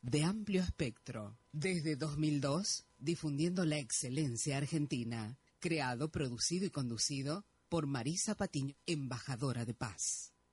de amplio espectro. Desde 2002, difundiendo la excelencia argentina. Creado, producido y conducido por Marisa Patiño, embajadora de paz.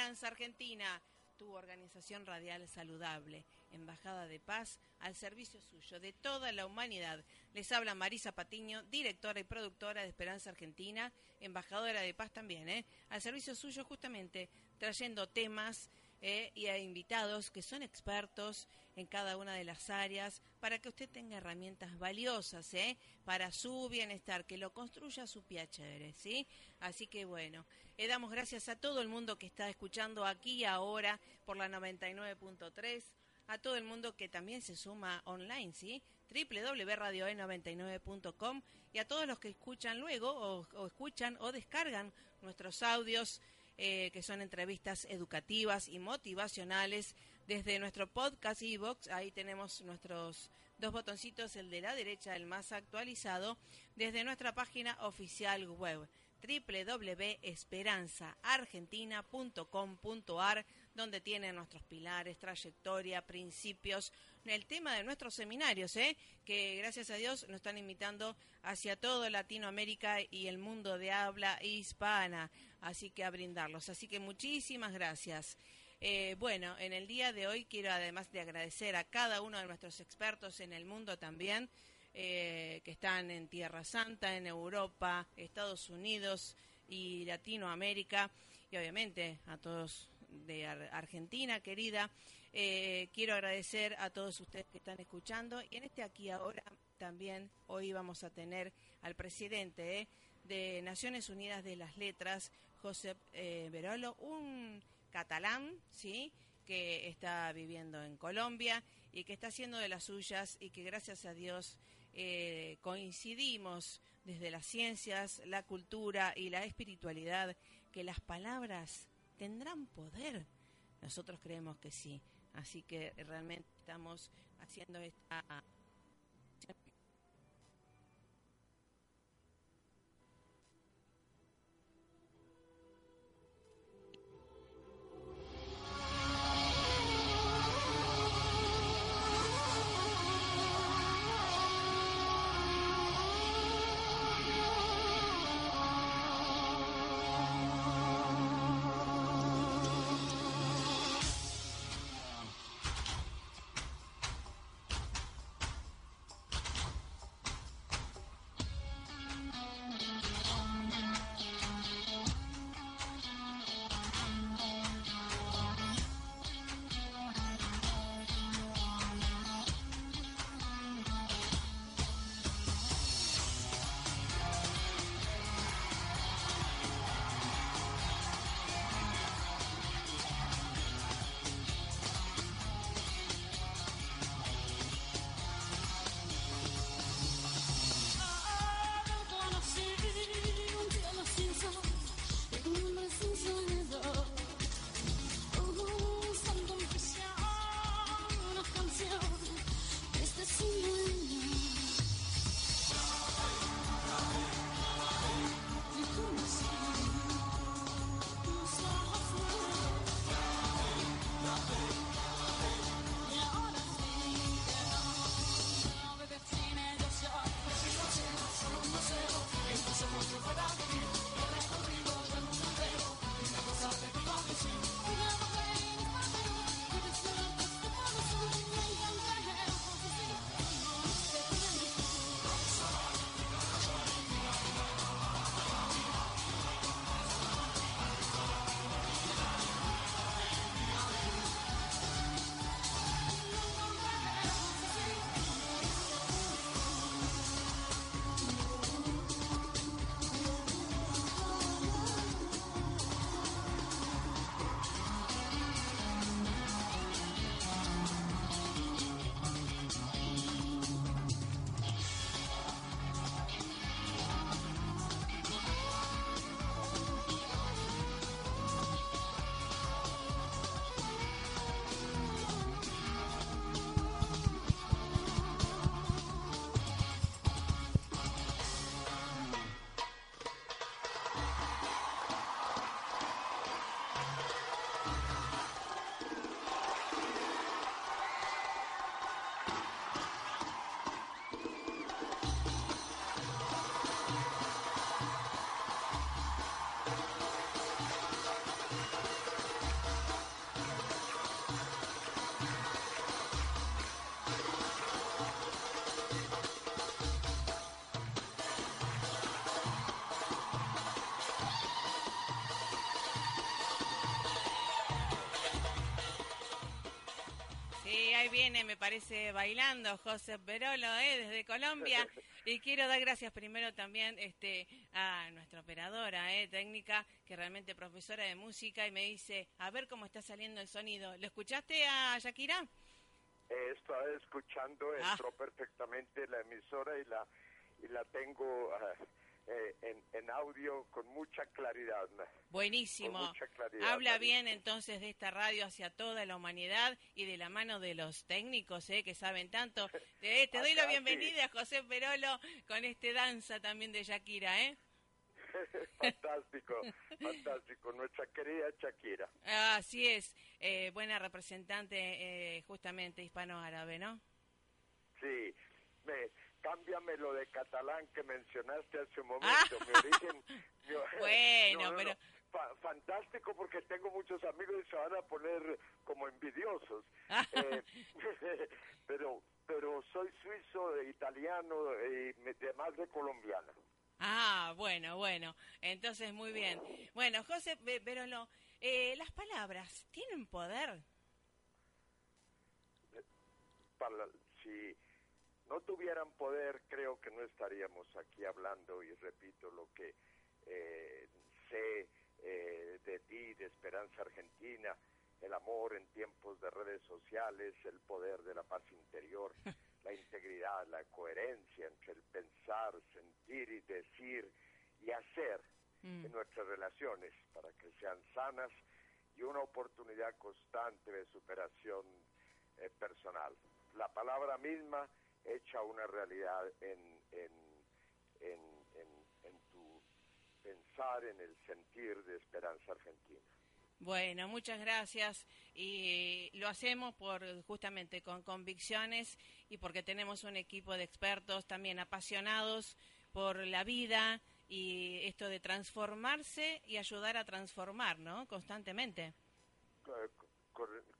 Esperanza Argentina, tu organización radial saludable, embajada de paz al servicio suyo de toda la humanidad. Les habla Marisa Patiño, directora y productora de Esperanza Argentina, embajadora de paz también, ¿eh? al servicio suyo justamente trayendo temas eh, y a invitados que son expertos en cada una de las áreas para que usted tenga herramientas valiosas ¿eh? para su bienestar, que lo construya su pie ¿sí? Así que bueno, le damos gracias a todo el mundo que está escuchando aquí ahora por la 99.3, a todo el mundo que también se suma online, ¿sí? www.radioe99.com y a todos los que escuchan luego o, o escuchan o descargan nuestros audios eh, que son entrevistas educativas y motivacionales desde nuestro podcast Evox. Ahí tenemos nuestros dos botoncitos, el de la derecha, el más actualizado, desde nuestra página oficial web www.esperanzaargentina.com.ar donde tienen nuestros pilares, trayectoria, principios, el tema de nuestros seminarios, ¿eh? que gracias a Dios nos están invitando hacia todo Latinoamérica y el mundo de habla hispana, así que a brindarlos. Así que muchísimas gracias. Eh, bueno, en el día de hoy quiero además de agradecer a cada uno de nuestros expertos en el mundo también, eh, que están en Tierra Santa, en Europa, Estados Unidos y Latinoamérica, y obviamente a todos de Argentina, querida. Eh, quiero agradecer a todos ustedes que están escuchando y en este aquí ahora también hoy vamos a tener al presidente de Naciones Unidas de las Letras, José eh, un catalán, ¿sí? que está viviendo en Colombia y que está haciendo de las suyas y que gracias a Dios eh, coincidimos desde las ciencias, la cultura y la espiritualidad que las palabras tendrán poder. Nosotros creemos que sí. Así que realmente estamos haciendo esta viene, me parece, bailando José Perolo, ¿eh? desde Colombia. Y quiero dar gracias primero también este, a nuestra operadora ¿eh? técnica, que realmente profesora de música, y me dice, a ver cómo está saliendo el sonido. ¿Lo escuchaste a Shakira? estaba escuchando, ah. entró perfectamente la emisora y la, y la tengo... Ah, eh, en, audio con mucha claridad. Buenísimo. Habla bien entonces de esta radio hacia toda la humanidad y de la mano de los técnicos eh, que saben tanto. Eh, te doy la bienvenida, a José Perolo, con este danza también de Shakira. ¿eh? fantástico, fantástico, nuestra querida Shakira. Así es, buena representante justamente hispano-árabe, ¿no? Sí, me, cámbiame lo de catalán que mencionaste hace un momento. Mi origen, bueno, pero... fantástico porque tengo muchos amigos y se van a poner como envidiosos. eh, pero pero soy suizo, italiano y además de colombiano. Ah, bueno, bueno. Entonces, muy bien. Bueno, José, pero no, eh, las palabras, ¿tienen poder? Para, si no tuvieran poder, creo que no estaríamos aquí hablando y repito lo que eh, sé eh, de ti, de Esperanza Argentina, el amor en tiempos de redes sociales, el poder de la paz interior, la integridad, la coherencia entre el pensar, sentir y decir y hacer mm. en nuestras relaciones para que sean sanas y una oportunidad constante de superación eh, personal. La palabra misma hecha una realidad en, en, en, en, tu pensar, en el sentir de Esperanza Argentina. Bueno, muchas gracias y lo hacemos por justamente con convicciones y porque tenemos un equipo de expertos también apasionados por la vida y esto de transformarse y ayudar a transformar, ¿no? Constantemente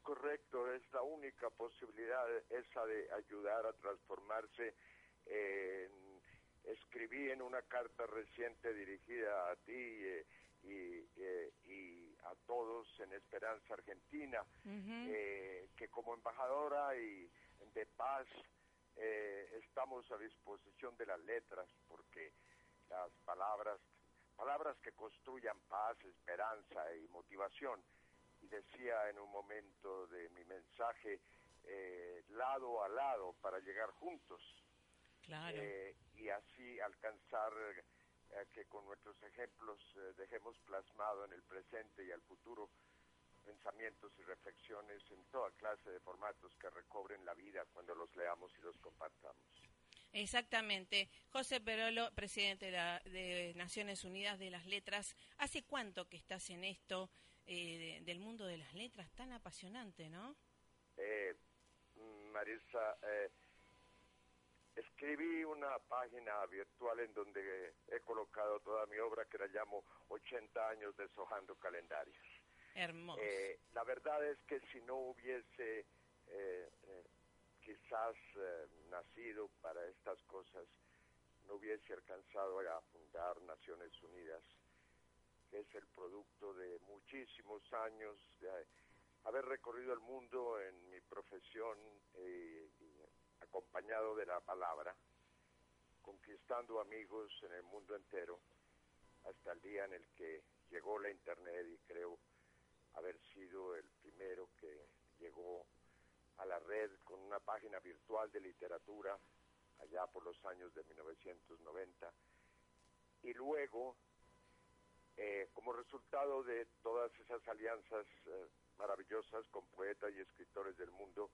correcto, es la única posibilidad esa de ayudar a transformarse. escribí en una carta reciente dirigida a ti eh, eh, y, a todos en Esperanza Argentina, eh, que como embajadora y de paz estamos a disposición de las letras, porque las palabras, palabras que construyan paz, esperanza y motivación, y decía en un momento de mi mensaje, eh, lado a lado para llegar juntos. Eh, y así alcanzar eh, que con nuestros ejemplos dejemos plasmado en el presente y al futuro pensamientos y reflexiones en toda clase de formatos que recobren la vida cuando los leamos y los compartamos. Exactamente. José Perolo, presidente de, de Naciones Unidas de las Letras, ¿hace cuánto que estás en esto? Eh, del mundo de las letras tan apasionante, ¿no? Eh, Marisa, eh, escribí una página virtual en donde he colocado toda mi obra que la llamo 80 años deshojando calendarios. Hermoso. la verdad es que si no hubiese quizás nacido para estas cosas, no hubiese alcanzado a fundar Naciones Unidas que es el producto de muchísimos años de haber recorrido el mundo en mi profesión eh, acompañado de la palabra, conquistando amigos en el mundo entero, hasta el día en el que llegó la Internet y creo haber sido el primero que llegó a la red con una página virtual de literatura allá por los años de 1990 y luego eh, como resultado de todas esas alianzas eh, maravillosas con poetas y escritores del mundo,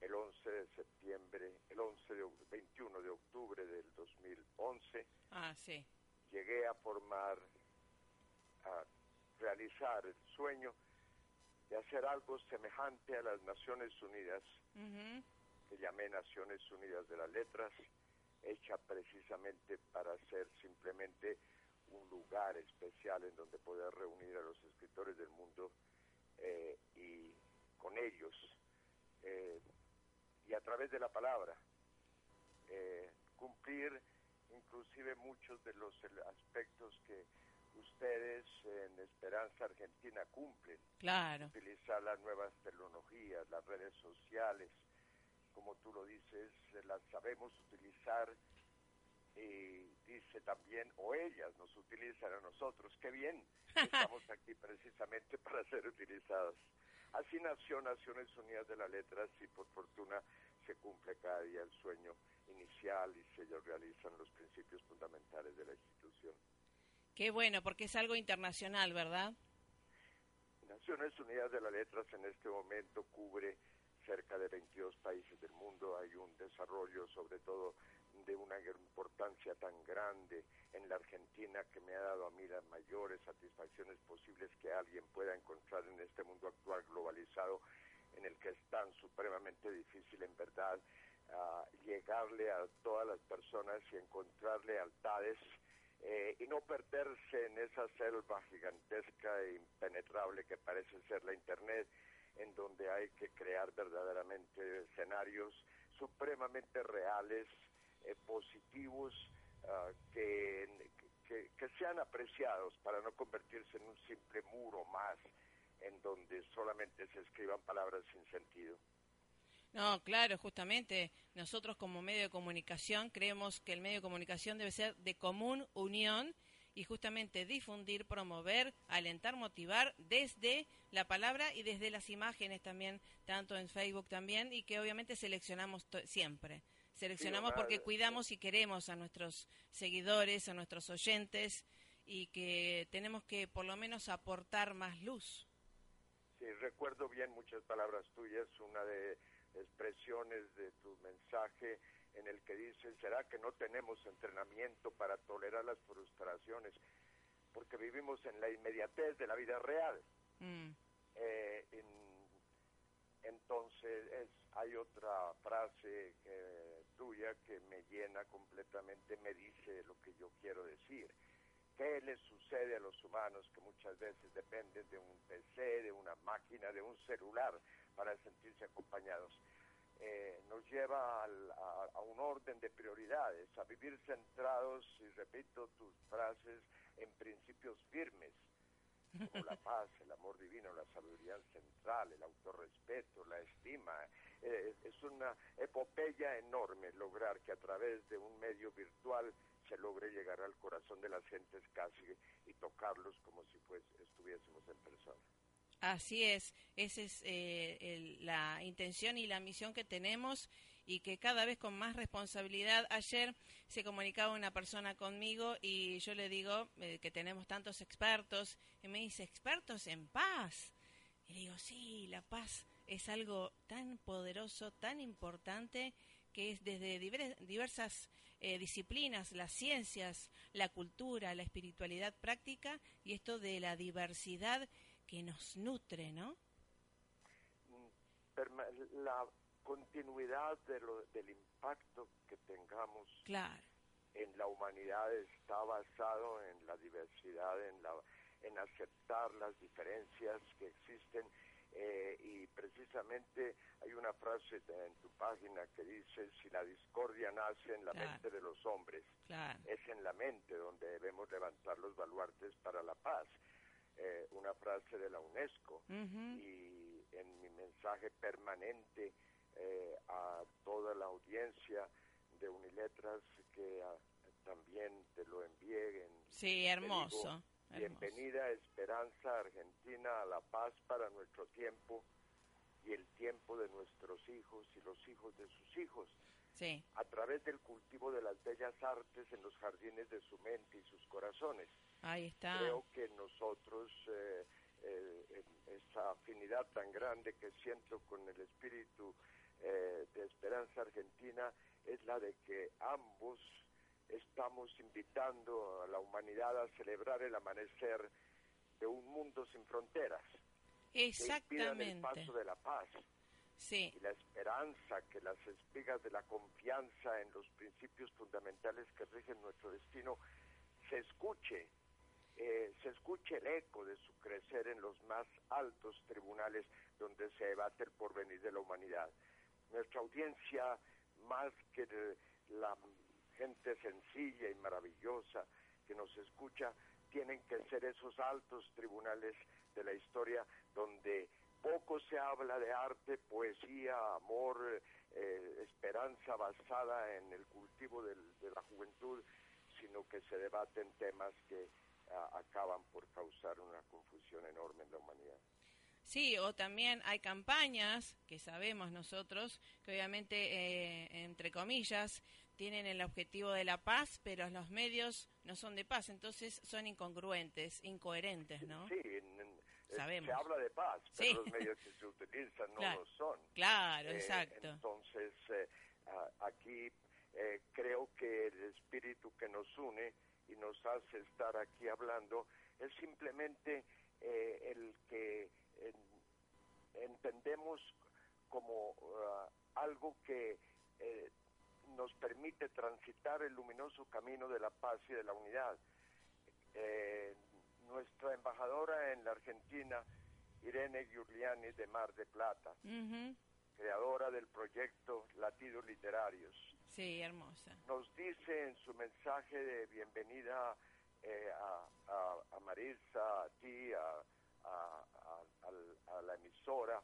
el 11 de septiembre, el 11 de 21 de octubre del 2011, ah, sí. llegué a formar, a realizar el sueño de hacer algo semejante a las Naciones Unidas, que llamé Naciones Unidas de las Letras, hecha precisamente para ser simplemente un lugar especial en donde poder reunir a los escritores del mundo eh, y con ellos eh, y a través de la palabra eh, cumplir inclusive muchos de los aspectos que ustedes en Esperanza Argentina cumplen. Claro. Utilizar las nuevas tecnologías, las redes sociales, como tú lo dices, las sabemos utilizar y dice también, o ellas nos utilizan a nosotros, qué bien, estamos aquí precisamente para ser utilizadas. Así nació Naciones Unidas de la Letra, y por fortuna se cumple cada día el sueño inicial y se realizan los principios fundamentales de la institución. Qué bueno, porque es algo internacional, ¿verdad? Naciones Unidas de las Letras en este momento cubre cerca de 22 países del mundo. Hay un desarrollo, sobre todo, de una importancia tan grande en la Argentina que me ha dado a mí las mayores satisfacciones posibles que alguien pueda encontrar en este mundo actual globalizado en el que es tan supremamente difícil en verdad uh, llegarle a todas las personas y encontrar lealtades eh, y no perderse en esa selva gigantesca e impenetrable que parece ser la Internet, en donde hay que crear verdaderamente escenarios supremamente reales, eh, positivos, uh, que, que, que sean apreciados para no convertirse en un simple muro más en donde solamente se escriban palabras sin sentido. No, claro, justamente nosotros como medio de comunicación creemos que el medio de comunicación debe ser de común unión y justamente difundir, promover, alentar, motivar desde la palabra y desde las imágenes también, tanto en Facebook también, y que obviamente seleccionamos siempre. Seleccionamos porque cuidamos y queremos a nuestros seguidores, a nuestros oyentes, y que tenemos que por lo menos aportar más luz. Sí, recuerdo bien muchas palabras tuyas, una de expresiones de tu mensaje en el que dices, ¿será que no tenemos entrenamiento para tolerar las frustraciones? Porque vivimos en la inmediatez de la vida real. Mm. Eh, en, entonces, es, hay otra frase eh, tuya que me llena completamente, me dice lo que yo quiero decir. ¿Qué les sucede a los humanos que muchas veces dependen de un PC, de una máquina, de un celular para sentirse acompañados? Eh, nos lleva al, a, a, un orden de prioridades, a vivir centrados, y repito tus frases, en principios firmes, como la paz, el amor divino, la sabiduría central, el autorrespeto, la estima. Eh, es una epopeya enorme lograr que a través de un medio virtual se logre llegar al corazón de las gentes casi y tocarlos como si pues estuviésemos en persona. Así es, esa es eh, la intención y la misión que tenemos y que cada vez con más responsabilidad. Ayer se comunicaba una persona conmigo y yo le digo eh, que tenemos tantos expertos y me dice, expertos en paz. Y le digo, sí, la paz es algo tan poderoso, tan importante que es desde diversas eh, disciplinas, las ciencias, la cultura, la espiritualidad práctica y esto de la diversidad que nos nutre, ¿no? La continuidad de lo, del impacto que tengamos claro. en la humanidad está basado en la diversidad, en, la, en aceptar las diferencias que existen eh, y precisamente hay una frase en tu página que dice, si la discordia nace en la claro. mente de los hombres, claro. es en la mente donde debemos levantar los baluartes para la paz. Eh, una frase de la UNESCO uh -huh. y en mi mensaje permanente eh, a toda la audiencia de Uniletras que a, también te lo envié. En, sí, hermoso. Bienvenida Esperanza Argentina a la paz para nuestro tiempo y el tiempo de nuestros hijos y los hijos de sus hijos. Sí. A través del cultivo de las bellas artes en los jardines de su mente y sus corazones. Ahí está. Creo que nosotros, eh, eh, esa afinidad tan grande que siento con el espíritu eh, de Esperanza Argentina es la de que ambos estamos invitando a la humanidad a celebrar el amanecer de un mundo sin fronteras. Exactamente. Que el paso de la paz. Sí. Y la esperanza, que las espigas de la confianza en los principios fundamentales que rigen nuestro destino se escuche, eh, se escuche el eco de su crecer en los más altos tribunales donde se debate el porvenir de la humanidad. Nuestra audiencia, más que la gente sencilla y maravillosa que nos escucha, tienen que ser esos altos tribunales de la historia donde poco se habla de arte, poesía, amor, eh, esperanza basada en el cultivo de la juventud, sino que se debaten temas que acaban por causar una confusión enorme en la humanidad. Sí, o también hay campañas que sabemos nosotros, que obviamente, eh, entre comillas, tienen el objetivo de la paz, pero los medios no son de paz, entonces son incongruentes, incoherentes, ¿no? Sí, Sabemos. se habla de paz, pero los medios que se utilizan no lo son. Claro, eh, exacto. Entonces, eh, aquí creo que el espíritu que nos une y nos hace estar aquí hablando es simplemente el que entendemos como uh, algo que eh, nos permite transitar el luminoso camino de la paz y de la unidad. Eh, nuestra embajadora en la Argentina, Irene Giuliani de Mar de Plata, creadora del proyecto Latidos Literarios. Sí, hermosa. Nos dice en su mensaje de bienvenida eh, a, a, Marisa, a ti, a, a, la emisora,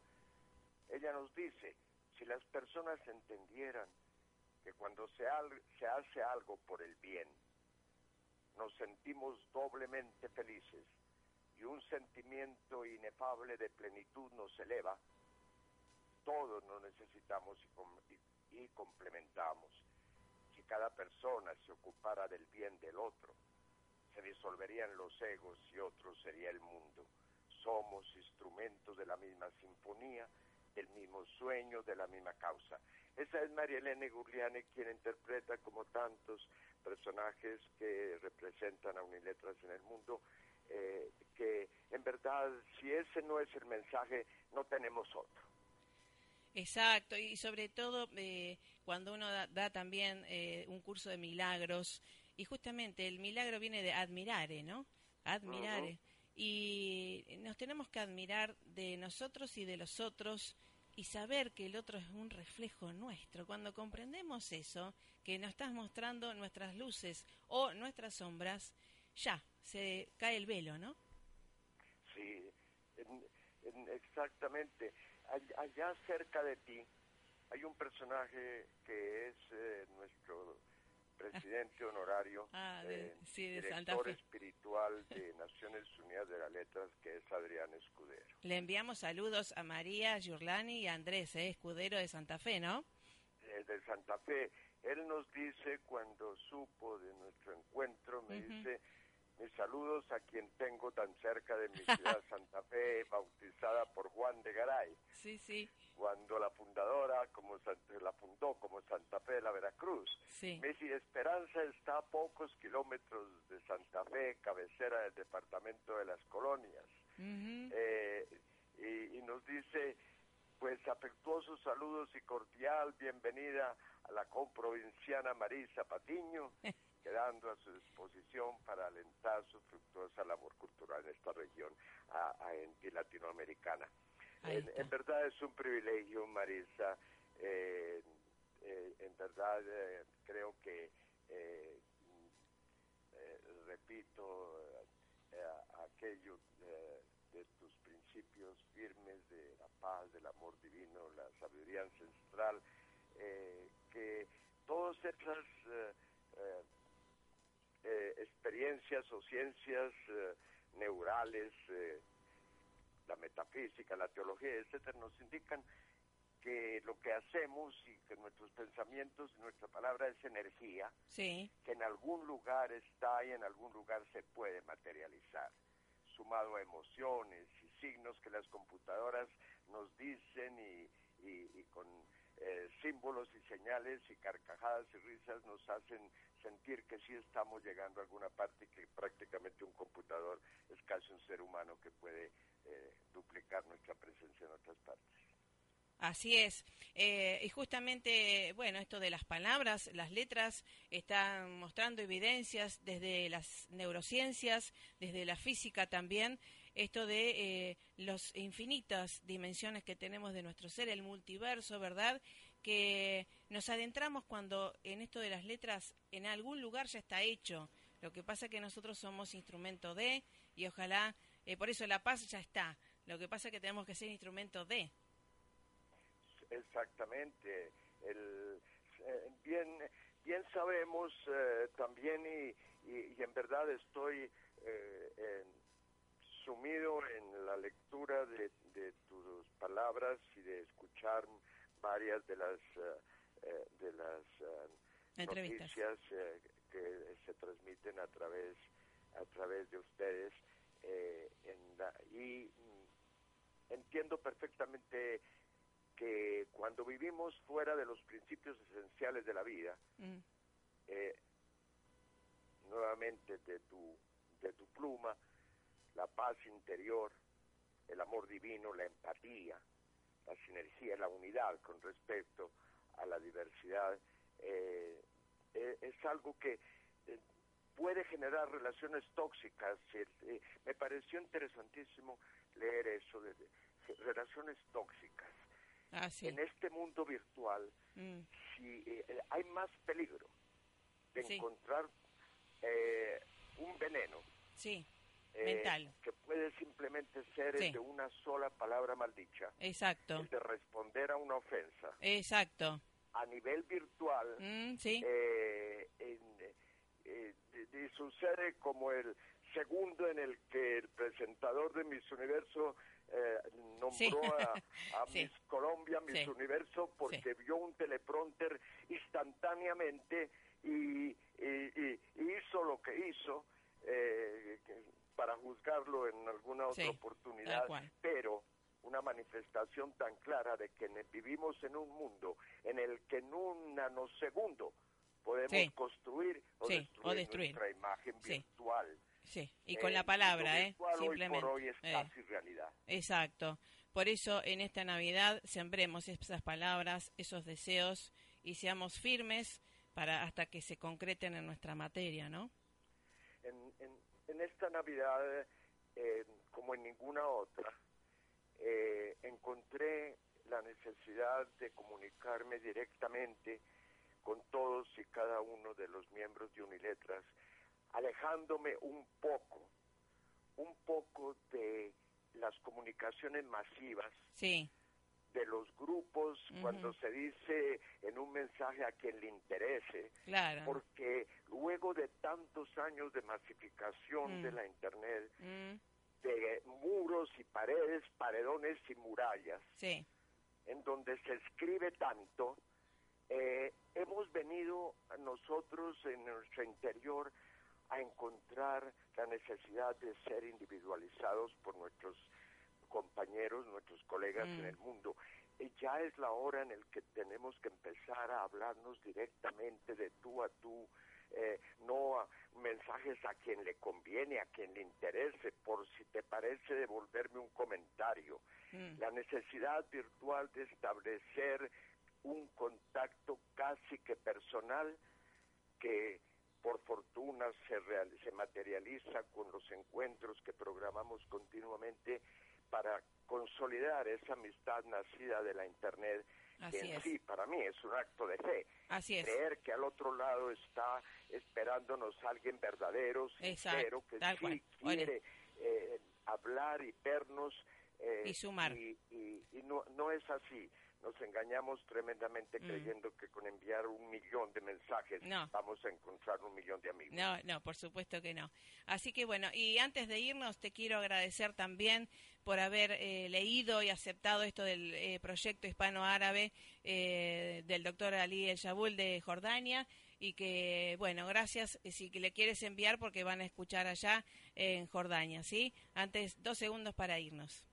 ella nos dice, si las personas entendieran que cuando se, se hace algo por el bien, nos sentimos doblemente felices y un sentimiento inefable de plenitud nos eleva, todos nos necesitamos y, y complementamos. Si cada persona se ocupara del bien del otro, se disolverían los egos y otro sería el mundo somos instrumentos de la misma sinfonía, del mismo sueño, de la misma causa. Esa es María Elena Gurliane quien interpreta como tantos personajes que representan a Uniletras en el mundo, eh, que en verdad si ese no es el mensaje, no tenemos otro. Exacto, y sobre todo eh, cuando uno da, también eh, un curso de milagros, y justamente el milagro viene de admirare, ¿no? Admirare y nos tenemos que admirar de nosotros y de los otros y saber que el otro es un reflejo nuestro. Cuando comprendemos eso, que nos estás mostrando nuestras luces o nuestras sombras, ya se cae el velo, ¿no? Sí, exactamente. Allá cerca de ti hay un personaje que es eh, nuestro presidente honorario, ah, eh, director espiritual de Naciones Unidas de las Letras, que es Adrián Escudero. Le enviamos saludos a María Giurlani y a Andrés eh, Escudero de Santa Fe, ¿no? Eh, de Santa Fe. Él nos dice, cuando supo de nuestro encuentro, me dice, mis saludos a quien tengo tan cerca de mi ciudad, Santa Fe, bautizada por Juan de Garay. Sí, sí cuando la fundadora como la fundó como Santa Fe de la Veracruz. Sí. Messi Esperanza está a pocos kilómetros de Santa Fe, cabecera del departamento de las colonias. Eh, y, nos dice, pues afectuosos saludos y cordial bienvenida a la comprovinciana Marisa Patiño, quedando a su disposición para alentar su fructuosa labor cultural en esta región en latinoamericana. En, verdad es un privilegio, Marisa. Eh, eh, en verdad eh, creo que, repito, aquello de tus principios firmes de la paz, del amor divino, la sabiduría ancestral, que todas esas experiencias o ciencias neurales, la metafísica, la teología, etcétera, nos indican que lo que hacemos y que nuestros pensamientos y nuestra palabra es energía, sí. que en algún lugar está y en algún lugar se puede materializar, sumado a emociones y signos que las computadoras nos dicen y, y, con eh, símbolos y señales y carcajadas y risas nos hacen sentir que sí estamos llegando a alguna parte y que prácticamente un computador es casi un ser humano que puede eh, duplicar nuestra presencia en otras partes. Así es. Eh, y justamente, bueno, esto de las palabras, las letras, están mostrando evidencias desde las neurociencias, desde la física también, esto de eh, las infinitas dimensiones que tenemos de nuestro ser, el multiverso, ¿verdad? Que nos adentramos cuando en esto de las letras en algún lugar ya está hecho Lo que pasa es que nosotros somos instrumento de y ojalá, eh, por eso la paz ya está. Lo que pasa es que tenemos que ser instrumento de. Exactamente. El, eh, bien, bien sabemos eh, también y, y, en verdad estoy sumido en la lectura de, de, tus palabras y de escuchar varias de las de las noticias que se transmiten a través a través de ustedes eh, y mm, entiendo perfectamente que cuando vivimos fuera de los principios esenciales de la vida mm. eh, nuevamente de tu de tu pluma la paz interior el amor divino la empatía la sinergia la unidad con respecto a la diversidad eh, eh, es algo que eh, puede generar relaciones tóxicas. Eh, me pareció interesantísimo leer eso de, relaciones tóxicas. Ah, en este mundo virtual, mm. si hay más peligro de encontrar un veneno. Sí. Mental. Que puede simplemente ser de una sola palabra maldicha. Exacto. de responder a una ofensa. Exacto a nivel virtual mm, ¿sí? eh, eh, sucede como el segundo en el que el presentador de Miss Universo eh, nombró a, Miss Colombia, Miss Universo, porque vio un teleprompter instantáneamente y, hizo lo que hizo para juzgarlo en alguna otra oportunidad, pero una manifestación tan clara de que vivimos en un mundo en el que en un nanosegundo podemos construir, o, destruir nuestra imagen virtual. Sí, y con la palabra, ¿eh? Simplemente. Hoy por hoy es eh, casi realidad. Exacto. Por eso en esta Navidad sembremos esas palabras, esos deseos y seamos firmes para hasta que se concreten en nuestra materia, ¿no? En, en, esta Navidad, eh, como en ninguna otra, eh, encontré la necesidad de comunicarme directamente con todos y cada uno de los miembros de Uniletras, alejándome un poco, un poco de las comunicaciones masivas, de los grupos, cuando se dice en un mensaje a quien le interese, porque luego de tantos años de masificación de mm. la Internet, mm. de muros y paredes, paredones y murallas, en donde se escribe tanto, eh, hemos venido nosotros en nuestro interior a encontrar la necesidad de ser individualizados por nuestros compañeros, nuestros colegas en mm. el mundo. Y ya es la hora en el que tenemos que empezar a hablarnos directamente de tú a tú, eh, no a mensajes a quien le conviene, a quien le interese, por si te parece devolverme un comentario. Mm. La necesidad virtual de establecer un contacto casi que personal que por fortuna se, se materializa con los encuentros que programamos continuamente para consolidar esa amistad nacida de la Internet Así sí, para mí es un acto de fe. Así es. Creer que al otro lado está esperándonos alguien verdadero, sincero, que sí quiere eh, hablar y vernos. Eh, y sumar. Y, no, no es así nos engañamos tremendamente mm. creyendo que con enviar un millón de mensajes vamos a encontrar un millón de amigos. No, no, por supuesto que no. Así que bueno, y antes de irnos te quiero agradecer también por haber eh, leído y aceptado esto del eh, proyecto hispano-árabe eh, del doctor Ali El Shabul de Jordania y que, bueno, gracias si le quieres enviar porque van a escuchar allá en Jordania, ¿sí? Antes, dos segundos para irnos.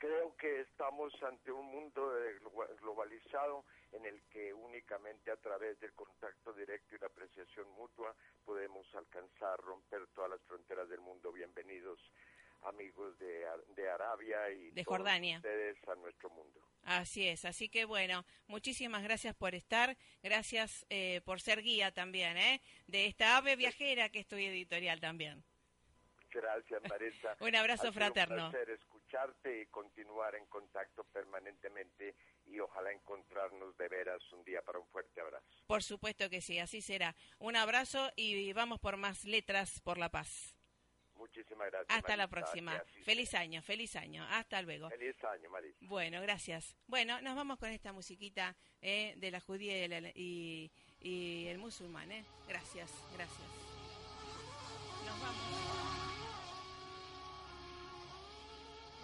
Creo que estamos ante un mundo globalizado en el que únicamente a través del contacto directo y la apreciación mutua podemos alcanzar, romper todas las fronteras del mundo. Bienvenidos amigos de, de Arabia y de Jordania. ustedes a nuestro mundo. Así es, así que bueno, muchísimas gracias por estar, gracias eh, por ser guía también, ¿eh? De esta ave viajera que estoy editorial también. Gracias, Marisa. un abrazo fraterno. Un escucharte y continuar en contacto permanentemente y ojalá encontrarnos de veras un día para un fuerte abrazo. Por supuesto que sí, así será. Un abrazo y vamos por más letras por la paz. Muchísimas gracias. Hasta la próxima. Feliz año, feliz año. Hasta luego. Feliz año, Marisa. Bueno, gracias. Bueno, nos vamos con esta musiquita eh, de la judía y, y el musulmán. Eh. Gracias, gracias. Nos vamos.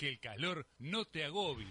Que el calor no te agobie